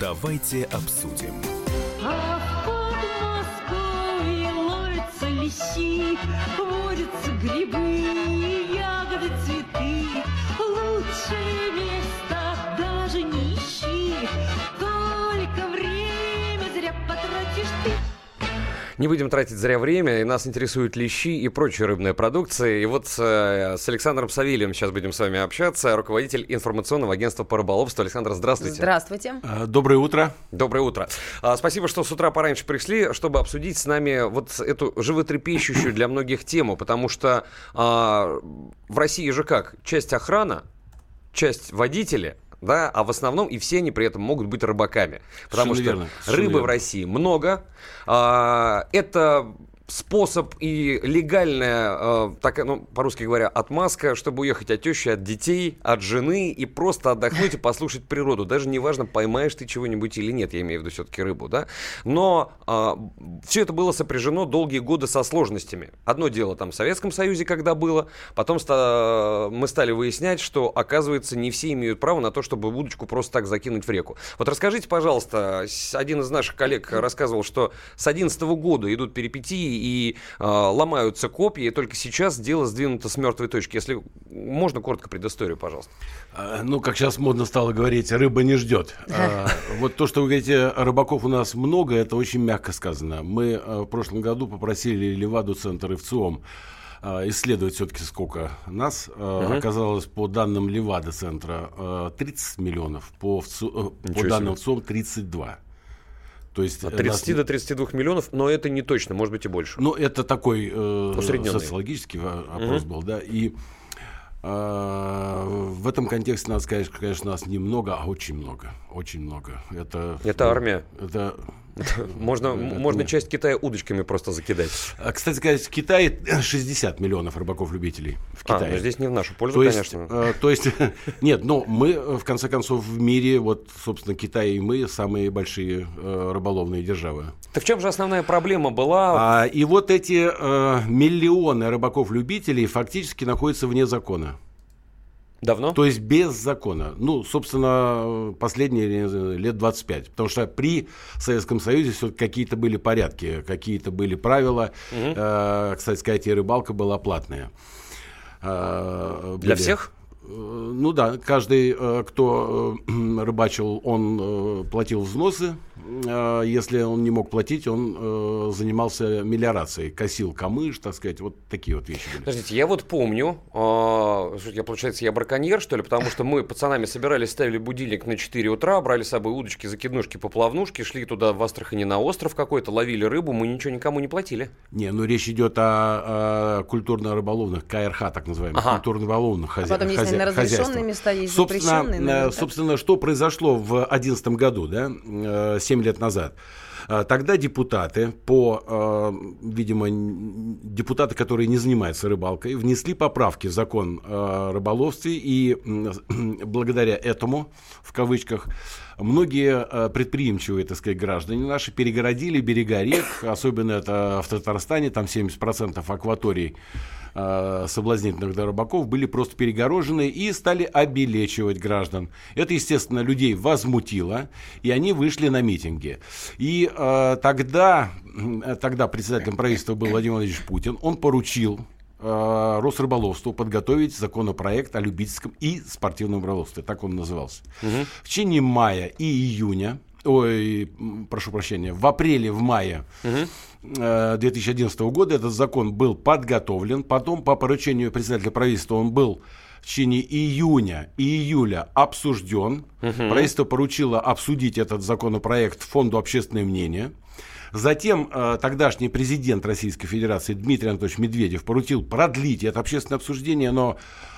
Давайте обсудим. Водятся грибы, ягоды, цветы. Лучшее место даже не ищи, только время зря потратишь ты. Не будем тратить зря время, и нас интересуют лещи и прочая рыбная продукция. И вот э, с Александром Савельевым сейчас будем с вами общаться, руководитель информационного агентства по рыболовству. Александр, здравствуйте. Здравствуйте. А, Доброе утро. Доброе утро. А, спасибо, что с утра пораньше пришли, чтобы обсудить с нами вот эту животрепещущую для многих тему, потому что а, в России же как? Часть охрана, часть водители, да, а в основном и все они при этом могут быть рыбаками. Потому Совершенно что верно, рыбы в верно. России много. А, это способ и легальная, э, такая, ну, по-русски говоря, отмазка, чтобы уехать от тещи, от детей, от жены и просто отдохнуть и послушать природу. Даже неважно, поймаешь ты чего-нибудь или нет, я имею в виду все-таки рыбу, да. Но все это было сопряжено долгие годы со сложностями. Одно дело там в Советском Союзе, когда было, потом ста- мы стали выяснять, что, оказывается, не все имеют право на то, чтобы удочку просто так закинуть в реку. Вот расскажите, пожалуйста, один из наших коллег рассказывал, что с 2011 года идут перипетии и э, ломаются копья, и только сейчас дело сдвинуто с мертвой точки. Если можно, коротко предысторию, пожалуйста. А, Ну, как сейчас модно стало говорить, рыба не ждет. А, Вот то, что вы говорите, рыбаков у нас много, это очень мягко сказано. Мы в прошлом году попросили Леваду центр и ВЦИОМ исследовать все-таки сколько нас. А, Оказалось, по данным Левада центра а, 30 миллионов, по, ВЦИ- э, по данным. ВЦИОМ 32. То есть От э, 30 нас- до 32 миллионов, но это не точно, может быть и больше. Ну, это такой э, социологический опрос был, да. И э, в этом контексте надо сказать, что, конечно, нас немного, а очень много. Очень много. Это, Это армия. Это, Можно, можно часть Китая удочками просто закидать. А, Кстати сказать, в Китае 60 миллионов рыбаков-любителей. В А, Китае. ну здесь не в нашу пользу, То есть, конечно. э, то есть, нет, но мы, э, в конце концов, в мире, вот, собственно, Китай и мы самые большие э, рыболовные державы. Так в чем же основная проблема была? А, и вот эти э, миллионы рыбаков-любителей фактически находятся вне закона. Давно? То есть без закона. Ну, собственно, последние лет 25. Потому что при Советском Союзе все какие-то были порядки, какие-то были правила. Э, кстати сказать, и рыбалка была платная. Э, Для всех? Ну да, каждый, э, кто э, рыбачил, он э, платил взносы. Если он не мог платить, он занимался мелиорацией, косил камыш, так сказать, вот такие вот вещи были. Подождите, я вот помню, я, получается, я браконьер, что ли, потому что мы пацанами собирались, ставили будильник на 4 утра, брали с собой удочки, закиднушки, поплавнушки, шли туда в Астрахани на остров какой-то, ловили рыбу, мы ничего никому не платили. Не, ну речь идет о, о культурно-рыболовных, КРХ так называемых, Ага. культурно-рыболовных хозя... А потом есть, хозя- хозяйствах. места, есть собственно, запрещенные, э, собственно, что произошло в 2011 году, да, 7 лет назад? Э, Тогда депутаты, по, э, видимо, депутаты, которые не занимаются рыбалкой, внесли поправки в закон о рыболовстве, и благодаря этому, в кавычках, многие э, предприимчивые, так сказать, граждане наши перегородили берега рек, особенно это в Татарстане, там 70% акваторий соблазнительных для рыбаков были просто перегорожены и стали обелечивать граждан. Это, естественно, людей возмутило, и они вышли на митинги. И э, тогда, э, тогда председателем правительства был Владимир Владимирович Путин, он поручил э, Росрыболовству подготовить законопроект о любительском и спортивном рыболовстве, так он назывался. В течение мая и июня, ой, прошу прощения, в апреле, в мае э, 2011 года этот закон был подготовлен, потом по поручению председателя правительства он был в течение июня и июля обсужден. Правительство поручило обсудить этот законопроект Фонду общественное мнение. Затем э, тогдашний президент Российской Федерации Дмитрий Анатольевич Медведев поручил продлить это общественное обсуждение, но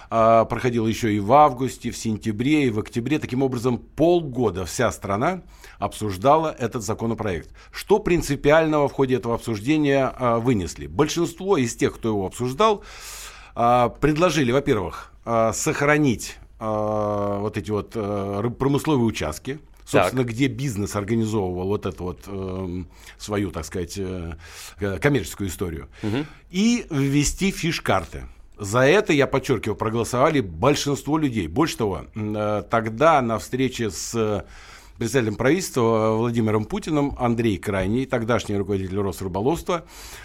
э, проходило еще и в августе, в сентябре, и в октябре. Таким образом, полгода вся страна обсуждала этот законопроект. Что принципиального в ходе этого обсуждения э, вынесли? Большинство из тех, кто его обсуждал, э, предложили, во-первых, э, сохранить э, вот эти вот э, промысловые участки, собственно, где бизнес организовывал вот эту вот эм, свою, так сказать, э, э, коммерческую историю, и ввести фиш-карты. За это, я подчеркиваю, проголосовали большинство людей. Больше того, э, тогда на встрече с председателем правительства Владимиром Путиным Андрей Крайний, тогдашний руководитель Росрыболовства,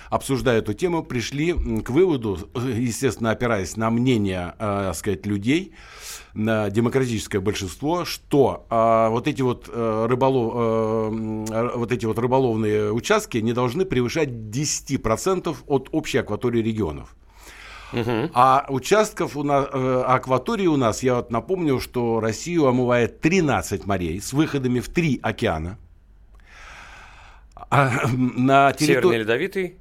обсуждая эту тему, пришли к выводу, естественно, опираясь на мнение, э, сказать, людей, на демократическое большинство, что э, вот эти вот, э, рыболов, э, вот эти вот рыболовные участки не должны превышать 10% от общей акватории регионов. Угу. А участков у нас, э, акватории у нас, я вот напомню, что Россию омывает 13 морей с выходами в три океана. А, на территор... Северный Ледовитый,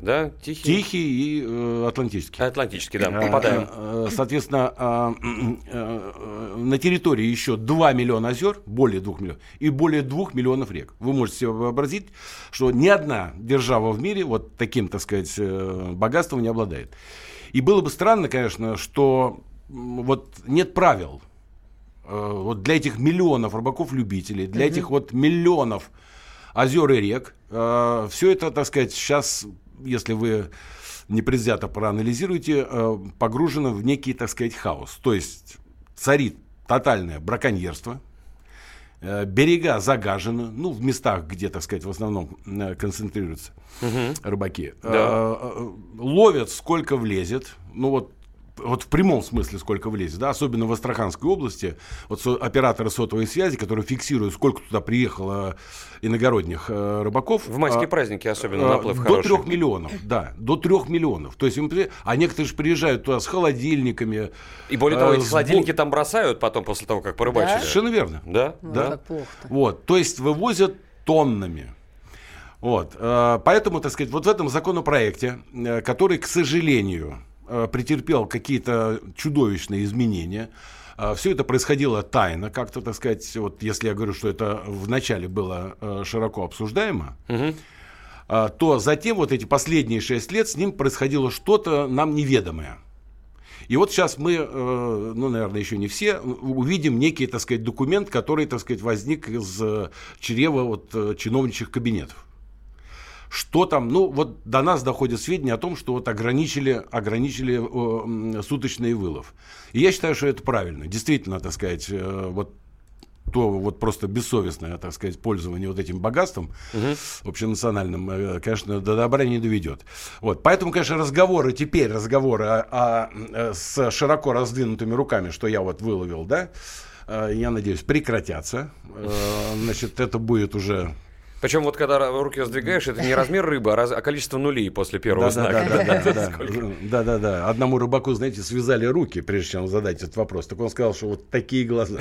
да, Тихий. Тихий и э, Атлантический. Атлантический, да, попадаем. Э, соответственно, э, э, на территории еще 2 миллиона озер, более 2 миллионов, и более 2 миллионов рек. Вы можете себе вообразить, что ни одна держава в мире вот таким, так сказать, э, богатством не обладает. И было бы странно, конечно, что вот нет правил э, вот для этих миллионов рыбаков-любителей, для mm-hmm. этих вот миллионов озер и рек, э, все это, так сказать, сейчас если вы непредвзято проанализируете, э, погружено в некий, так сказать, хаос. То есть царит тотальное браконьерство, э, берега загажены, ну, в местах, где, так сказать, в основном э, концентрируются угу. рыбаки. Да. Ловят сколько влезет. Ну, вот вот в прямом смысле сколько влезет, да, особенно в Астраханской области, вот со, операторы сотовой связи, которые фиксируют, сколько туда приехало иногородних э, рыбаков. В майские а, праздники особенно а, наплыв До хороший. трех миллионов, да, до трех миллионов. То есть, а некоторые же приезжают туда с холодильниками. И более того, э, эти холодильники там бросают потом, после того, как порыбачили. Да? Совершенно верно. Да? Ну, да. Вот, то есть вывозят тоннами. Вот, э, поэтому, так сказать, вот в этом законопроекте, который, к сожалению, претерпел какие-то чудовищные изменения. Э, Все это происходило тайно, как-то, так сказать, вот если я говорю, что это вначале было э, широко обсуждаемо, угу. то затем вот эти последние шесть лет с ним происходило что-то нам неведомое. И вот сейчас мы, ну, наверное, еще не все, увидим некий, так сказать, документ, который, так сказать, возник из чрева вот чиновничьих кабинетов что там, ну вот до нас доходят сведения о том, что вот ограничили, ограничили э, суточный вылов. И я считаю, что это правильно. Действительно, так сказать, э, вот то вот просто бессовестное, так сказать, пользование вот этим богатством угу. общенациональным, э, конечно, до добра не доведет. Вот, поэтому, конечно, разговоры теперь, разговоры о, о, э, с широко раздвинутыми руками, что я вот выловил, да, э, я надеюсь, прекратятся. Значит, это будет уже причем вот когда руки раздвигаешь, это не размер рыбы, а, раз, а количество нулей после первого знака. Да-да-да. Одному рыбаку, знаете, связали руки, прежде чем задать этот вопрос. Так он сказал, что вот такие глаза.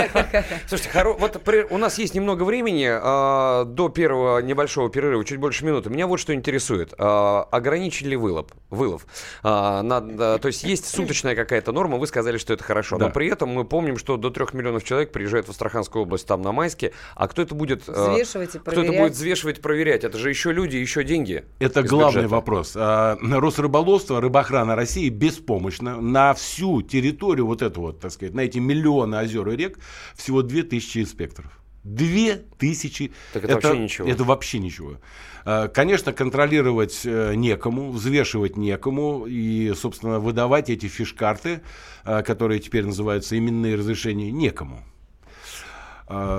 Слушайте, вот у нас есть немного времени а, до первого небольшого перерыва, чуть больше минуты. Меня вот что интересует. А, ограничили ли вылов? Вылов. То есть есть суточная какая-то норма, вы сказали, что это хорошо. Но при этом мы помним, что до трех миллионов человек приезжают в Астраханскую область, там на Майске. А кто это будет... Взвешивать и кто это будет взвешивать, проверять? Это же еще люди, еще деньги. Это главный бюджета. вопрос. А, Росрыболовство, рыбоохрана России беспомощно на всю территорию вот эту вот, так сказать, на эти миллионы озер и рек всего 2000 инспекторов. Две тысячи. Так это, это вообще ничего. Это вообще ничего. А, конечно, контролировать э, некому, взвешивать некому и, собственно, выдавать эти фиш-карты, а, которые теперь называются именные разрешения, некому.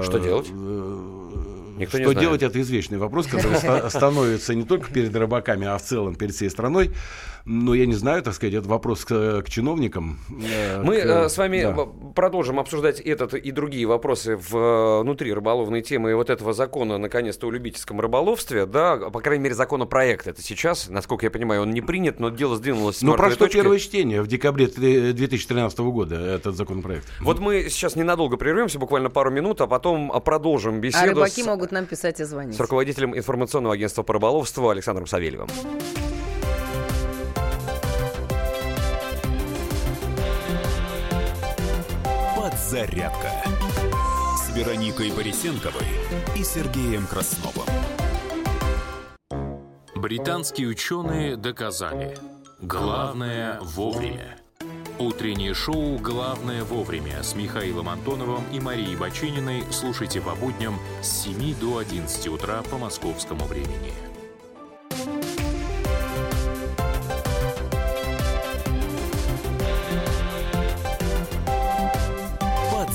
Что делать? Э, Никто что делать, это извечный вопрос, который становится не только перед рыбаками, а в целом перед всей страной. Но я не знаю, так сказать, это вопрос к, к чиновникам. Э, Мы к, э, с вами да. продолжим обсуждать этот и другие вопросы э, внутри рыболовной темы и вот этого закона, наконец-то, о любительском рыболовстве, да, по крайней мере, законопроект это сейчас, насколько я понимаю, он не принят, но дело сдвинулось с Ну, прошло точки. первое чтение в декабре 2013 года, этот законопроект. Вот мы сейчас ненадолго прервемся, буквально пару минут, а потом продолжим беседу а рыбаки с, могут нам писать и звонить. с руководителем информационного агентства по рыболовству Александром Савельевым. «Зарядка» с Вероникой Борисенковой и Сергеем Красновым. Британские ученые доказали – главное вовремя. Утреннее шоу «Главное вовремя» с Михаилом Антоновым и Марией Бачининой слушайте по будням с 7 до 11 утра по московскому времени.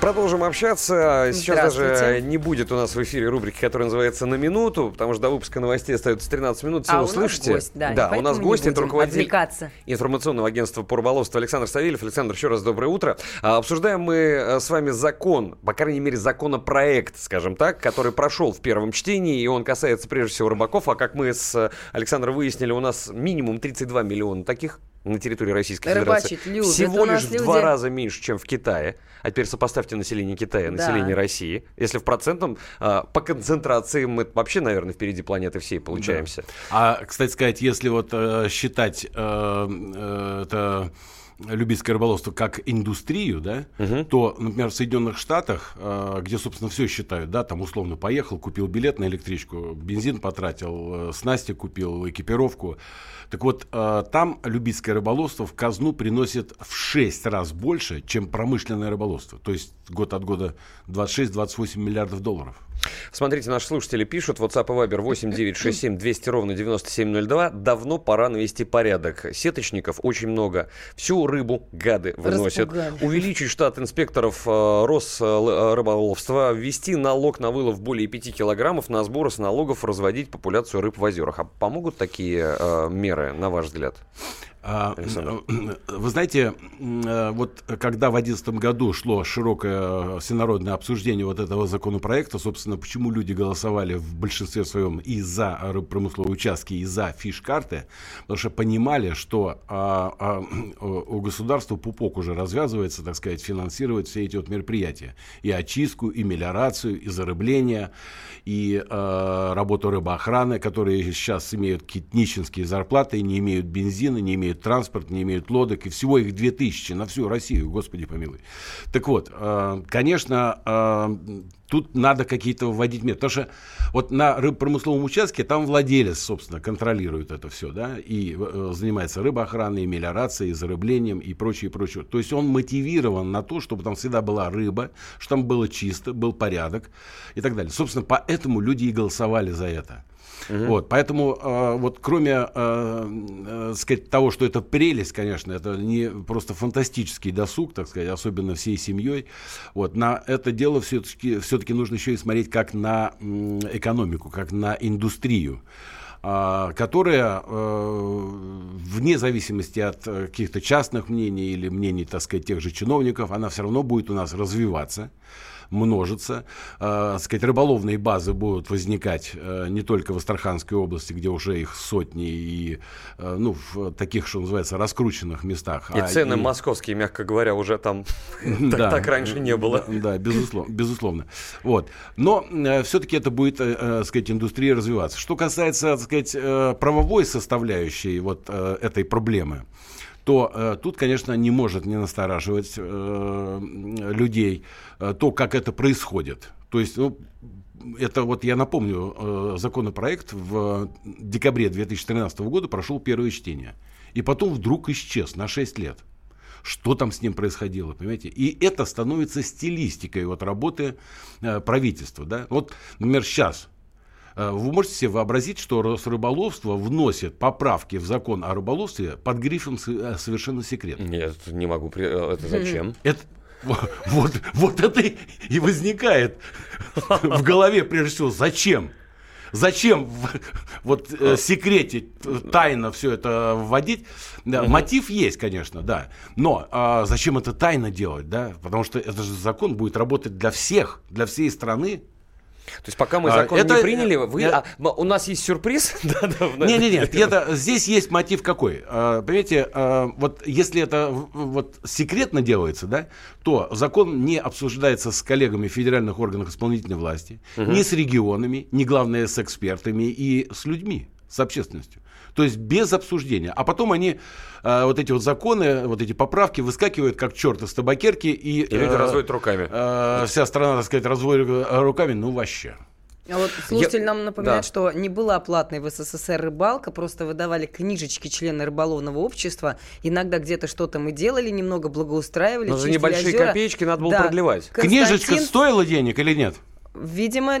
Продолжим общаться. Сейчас даже не будет у нас в эфире рубрики, которая называется «На минуту», потому что до выпуска новостей остается 13 минут. Все А у нас услышите. гость, да, да у нас гость, это руководитель отвлекаться. информационного агентства по рыболовству Александр Савельев. Александр, еще раз доброе утро. А, Обсуждаем мы э, с вами закон, по крайней мере, законопроект, скажем так, который прошел в первом чтении, и он касается прежде всего рыбаков. А как мы с Александром выяснили, у нас минимум 32 миллиона таких на территории Российской Федерации. Рыбачить любят. Всего лишь в люди- два раза меньше, чем в Китае. А теперь сопоставьте население Китая и Да. население России. Если в процентном, а, по концентрации мы вообще, наверное, впереди планеты всей получаемся. А, кстати сказать, если вот э, считать э, э, это любительское рыболовство как индустрию, да, то, например, в Соединенных Штатах, э, где, собственно, все считают, да, там условно поехал, купил билет на электричку, бензин потратил, э, снасти купил, экипировку. Так вот, э, там любительское рыболовство в казну приносит в 6 раз больше, чем промышленное рыболовство. То есть год от года 26-28 миллиардов долларов. Смотрите, наши слушатели пишут, WhatsApp и Viber 8967 200 ровно 9702. Давно пора навести порядок. Сеточников очень много. Всю рыбу гады выносят. Распугали. Увеличить штат инспекторов э, Росрыболовства, ввести налог на вылов более 5 килограммов, на сбор с налогов разводить популяцию рыб в озерах. А помогут такие э, меры, на ваш взгляд? А, Александр. Вы знаете, э, вот когда в 2011 году шло широкое всенародное обсуждение вот этого законопроекта, собственно, почему люди голосовали в большинстве своем и за рыбпромысловые участки, и за фиш-карты, потому что понимали, что а, а, у государства пупок уже развязывается, так сказать, финансировать все эти вот мероприятия. И очистку, и мелиорацию, и зарыбление, и работу рыбоохраны, которые сейчас имеют какие-то нищенские зарплаты, не имеют бензина, не имеют транспорта, не имеют лодок, и всего их 2000 на всю Россию, господи помилуй. Так вот, э, конечно, э, тут надо какие-то вводить меры, потому что вот на рыбпромысловом участке там владелец, собственно, контролирует это все, да, и э, занимается рыбоохраной, мелиорацией, зарыблением, и прочее, прочее. То есть он мотивирован на то, чтобы там всегда была рыба, что там было чисто, был порядок и так далее. Собственно, поэтому люди и голосовали за это. Вот, поэтому э, вот кроме э, э, сказать, того, что это прелесть, конечно, это не просто фантастический досуг, так сказать, особенно всей семьей. Вот, на это дело все-таки все-таки нужно еще и смотреть как на экономику, как на индустрию а, которая э, вне зависимости от э, каких-то частных мнений или мнений, так сказать, тех же чиновников, она все равно будет у нас развиваться множиться. Э, так сказать, рыболовные базы будут возникать э, не только в Астраханской области, где уже их сотни, и э, ну, в таких, что называется, раскрученных местах. И а цены и- московские, мягко говоря, уже там так раньше не было. Да, безусловно. Вот. Но все-таки это будет, э, э, сказать, индустрия развиваться. Что касается, так сказать, э, правовой составляющей вот э, этой проблемы, то э, тут, конечно, не может не настораживать э, людей э, то, как это происходит. То есть, ну, это вот я напомню, э, законопроект в декабре 2013 года прошел первое чтение. И потом вдруг исчез на 6 лет. Что там с ним происходило, понимаете? И это становится стилистикой вот работы э, правительства. Да? Вот, например, сейчас вы можете себе вообразить, что Росрыболовство вносит поправки в закон о рыболовстве под грифом «С- э, «совершенно секретно». Нет, не могу. э, Это зачем? Это, во- вот, вот это и возникает в голове, прежде всего, зачем? Зачем вот э, секретить, э, тайно все это вводить? Да, Мотив есть, конечно, да. Но а, зачем это тайно делать, да? Потому что это же закон будет работать для всех, для всей страны. То есть пока мы А, закон это- не приняли, вы... я- а, у нас есть сюрприз? Да, да, в- Не, не, нет, это здесь есть мотив какой? А, Понимаете, а, вот если это вот секретно делается, да, то закон не обсуждается с коллегами федеральных органах исполнительной власти, ни с регионами, ни главное с экспертами и с людьми, с общественностью. То есть без обсуждения. А потом они, а, вот эти вот законы, вот эти поправки выскакивают как черт из табакерки. И, И люди э, разводят руками. э, вся страна, так сказать, разводит э, руками, ну вообще. А вот слушатель Я- нам напоминает, да. что не была платной в СССР рыбалка, просто выдавали книжечки члены рыболовного общества. Иногда где-то что-то мы делали, немного благоустраивали. Но за небольшие озера. копеечки надо было Да. продлевать. Книжечка Константин- стоила денег или нет? Видимо,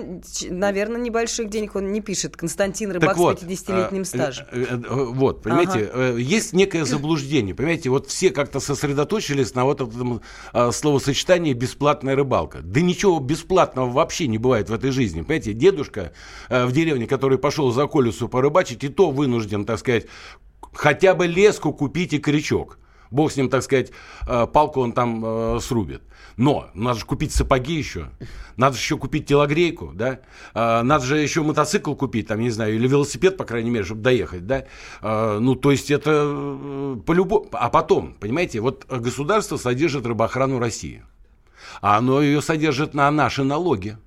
наверное, небольших денег он не пишет. Константин Рыбак Так вот, с 50-летним э, стажем. э, э, э, Вот, понимаете, э, есть некое заблуждение. Понимаете, вот все как-то сосредоточились на вот этом э, словосочетании «бесплатная рыбалка». Да ничего бесплатного вообще не бывает в этой жизни. Понимаете, дедушка в деревне, который пошел за колесу порыбачить, и то вынужден, так сказать, хотя бы леску купить и крючок. Бог с ним, так сказать, э, палку он там э, срубит. Но надо же купить сапоги еще, надо же еще купить телогрейку, да, А, надо же еще мотоцикл купить, там, не знаю, или велосипед, по крайней мере, чтобы доехать, да. Ну, то есть это э, по-любому... А потом, понимаете, вот государство содержит рыбоохрану России, а оно ее содержит на наши налоги.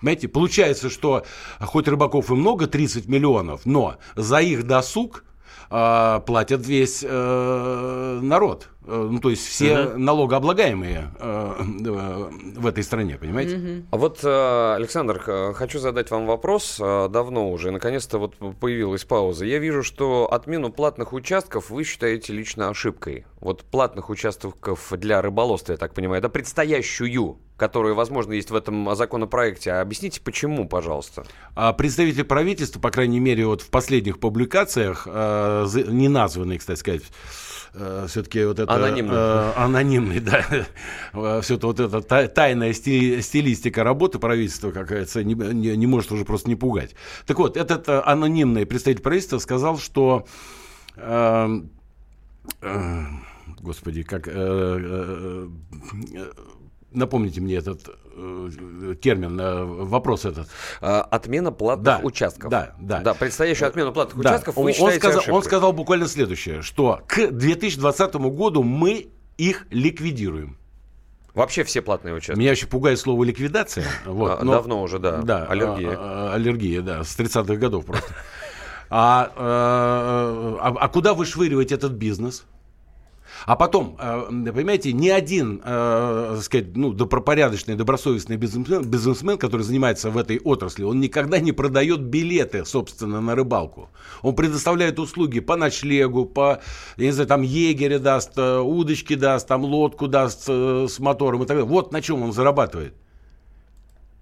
Понимаете, получается, что хоть рыбаков и много, 30 миллионов, но за их досуг платят весь э, народ. Э, Ну, то есть все налогооблагаемые э, э, в этой стране, понимаете? А вот, Александр, хочу задать вам вопрос. Давно уже, наконец-то вот появилась пауза. Я вижу, что отмену платных участков вы считаете лично ошибкой. Вот платных участков для рыболовства, я так понимаю, да, предстоящую, которая, возможно, есть в этом законопроекте. А Объясните, почему, пожалуйста. А представитель правительства, по крайней мере, вот в последних публикациях, не названный, кстати сказать, все-таки вот это... Анонимный. э, анонимный, да. Все это вот эта та- тайная стили- стилистика работы правительства, как говорится, не, не- не может уже просто не пугать. Так вот, этот э, анонимный представитель правительства сказал, что... э, э, Господи, как... э, э, э, Напомните мне этот э, термин, э, вопрос этот. Э, Отмена платных Да, участков. да, да. Да, предстоящую отмену платных Да, участков он, вы он сказал, ошибкой. он сказал буквально следующее, что к 2020 году мы их ликвидируем. Вообще все платные участки. Меня еще пугает слово ликвидация. Вот, А, но- давно уже, да. Да, Аллергия. а, а, аллергия, да, с 30-х годов просто. А, э, а, а куда вышвыривать этот бизнес? А потом, э, понимаете, ни один, э, так сказать, ну, добропорядочный, добросовестный бизнесмен, бизнесмен, который занимается в этой отрасли, он никогда не продает билеты, собственно, на рыбалку. Он предоставляет услуги по ночлегу, по, я не знаю, там егеря даст, э, удочки даст, там лодку даст с мотором и так далее. Вот на чем он зарабатывает.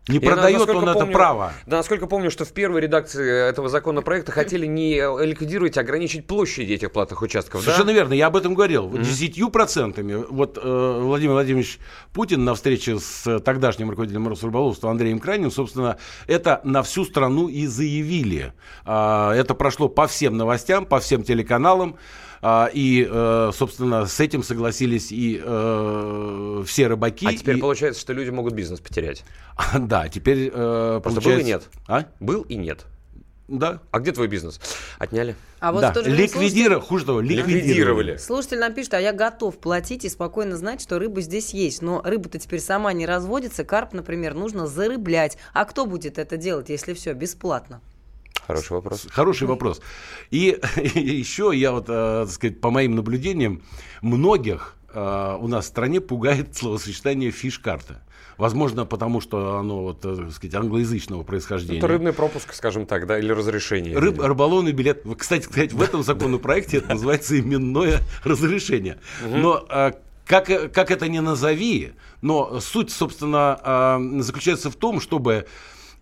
Не Я, продает насколько он это помню- право. Да, насколько помню, что в первой редакции этого законопроекта хотели не э, ликвидировать, а ограничить площади этих платных участков. да? Совершенно верно, я об этом говорил. Десятью процентами. Вот э, Владимир Владимирович Путин на встрече с э, тогдашним руководителем Росрыболовства Андреем Краниным, собственно, это на всю страну и заявили. А, это прошло по всем новостям, по всем телеканалам. А, и, э, собственно, с этим согласились и э, все рыбаки. А теперь и- получается, что люди могут бизнес потерять. Да, теперь э, Просто получается... был и нет. А? Был и нет. Да. А где твой бизнес? Отняли. А вот да. время слушатель- Ликвидировали, хуже того, ликвидировали. Ликвидировали. Слушатель нам пишет, а я готов платить и спокойно знать, что рыба здесь есть. Но рыба-то теперь сама не разводится. Карп, например, нужно зарыблять. А кто будет это делать, если все бесплатно? Хороший вопрос. Хороший вопрос. И, еще я вот, э, так сказать, по моим наблюдениям, многих э, у нас в стране пугает словосочетание фиш-карта. Возможно, потому что оно, вот, э, так сказать, англоязычного происхождения. Это рыбный пропуск, скажем так, да, или разрешение. Рыб, рыболовный билет. Кстати, сказать, в этом законопроекте это называется именное разрешение. Но как, как это ни назови, но суть, собственно, заключается в том, чтобы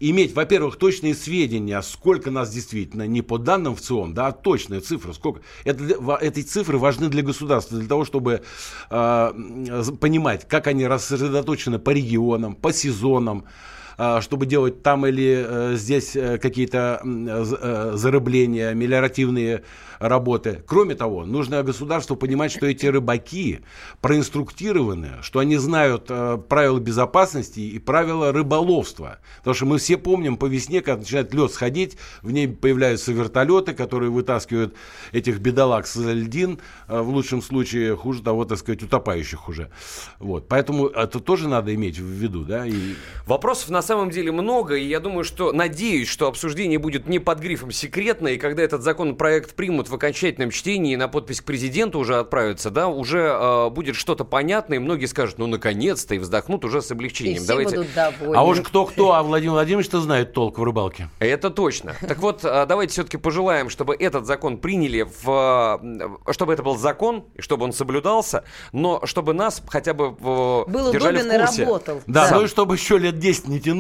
иметь, во-первых, точные сведения, сколько нас действительно, не по данным в ЦИОМ, да, а точные цифры, сколько. Это, эти цифры важны для государства, для того, чтобы э, понимать, как они рассредоточены по регионам, по сезонам, чтобы делать там или э, здесь э, какие-то э, зарыбления, мелиоративные работы. Кроме того, нужно государству понимать, что эти рыбаки проинструктированы, что они знают правила безопасности и правила рыболовства. Потому что мы все помним по весне, когда начинает лед сходить, в ней появляются вертолеты, которые вытаскивают этих бедолаг с льдин, в лучшем случае, хуже того, так сказать, утопающих уже. Вот. Поэтому это тоже надо иметь в виду, да, и Вопросов на самом деле много, и я думаю, что, надеюсь, что обсуждение будет не под грифом секретно, и когда этот законопроект примут в окончательном чтении и на подпись к президенту уже отправится, да, уже э, будет что-то понятное, и многие скажут, ну, наконец-то, и вздохнут уже с И облегчением. все Давайте... будут довольны. А уж кто-кто, а Владимир Владимирович-то знает толк в рыбалке. Это точно. Так вот, а, давайте все-таки пожелаем, чтобы этот закон приняли, в, э, чтобы это был закон, и чтобы он соблюдался, но чтобы нас хотя бы в- Был держали удобен и в курсе. работал. Да, Да. ну и чтобы еще лет 10 не тянули.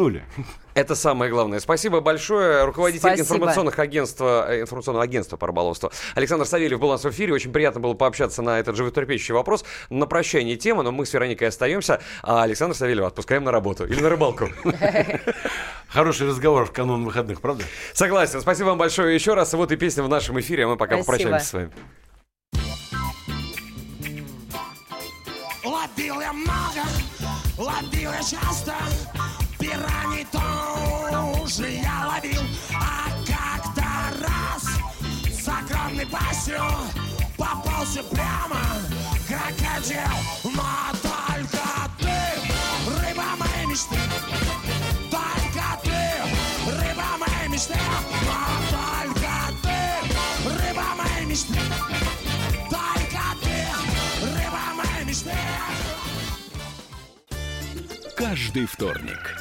Это самое главное. Спасибо большое. Руководитель Спасибо. информационных агентства, э, информационного агентства по рыболовству Александр Савельев был у нас в эфире. Очень приятно было пообщаться на этот животрепещущий вопрос. На прощание тема, но мы с Вероникой остаемся, а Александр Савельев отпускаем на работу или на рыбалку. Хороший разговор в канун выходных, правда? Согласен. Спасибо вам большое еще раз. Вот и песня в нашем эфире, а мы пока Спасибо. попрощаемся с вами. Ловил я много, ловил я часто, пираний тоже я ловил, а как-то раз с огромной пастью попался прямо. Крокодил, но только ты, рыба моей мечты, только ты, рыба моей мечты, но только ты, рыба моей мечты, только ты, рыба моей мечты. Каждый вторник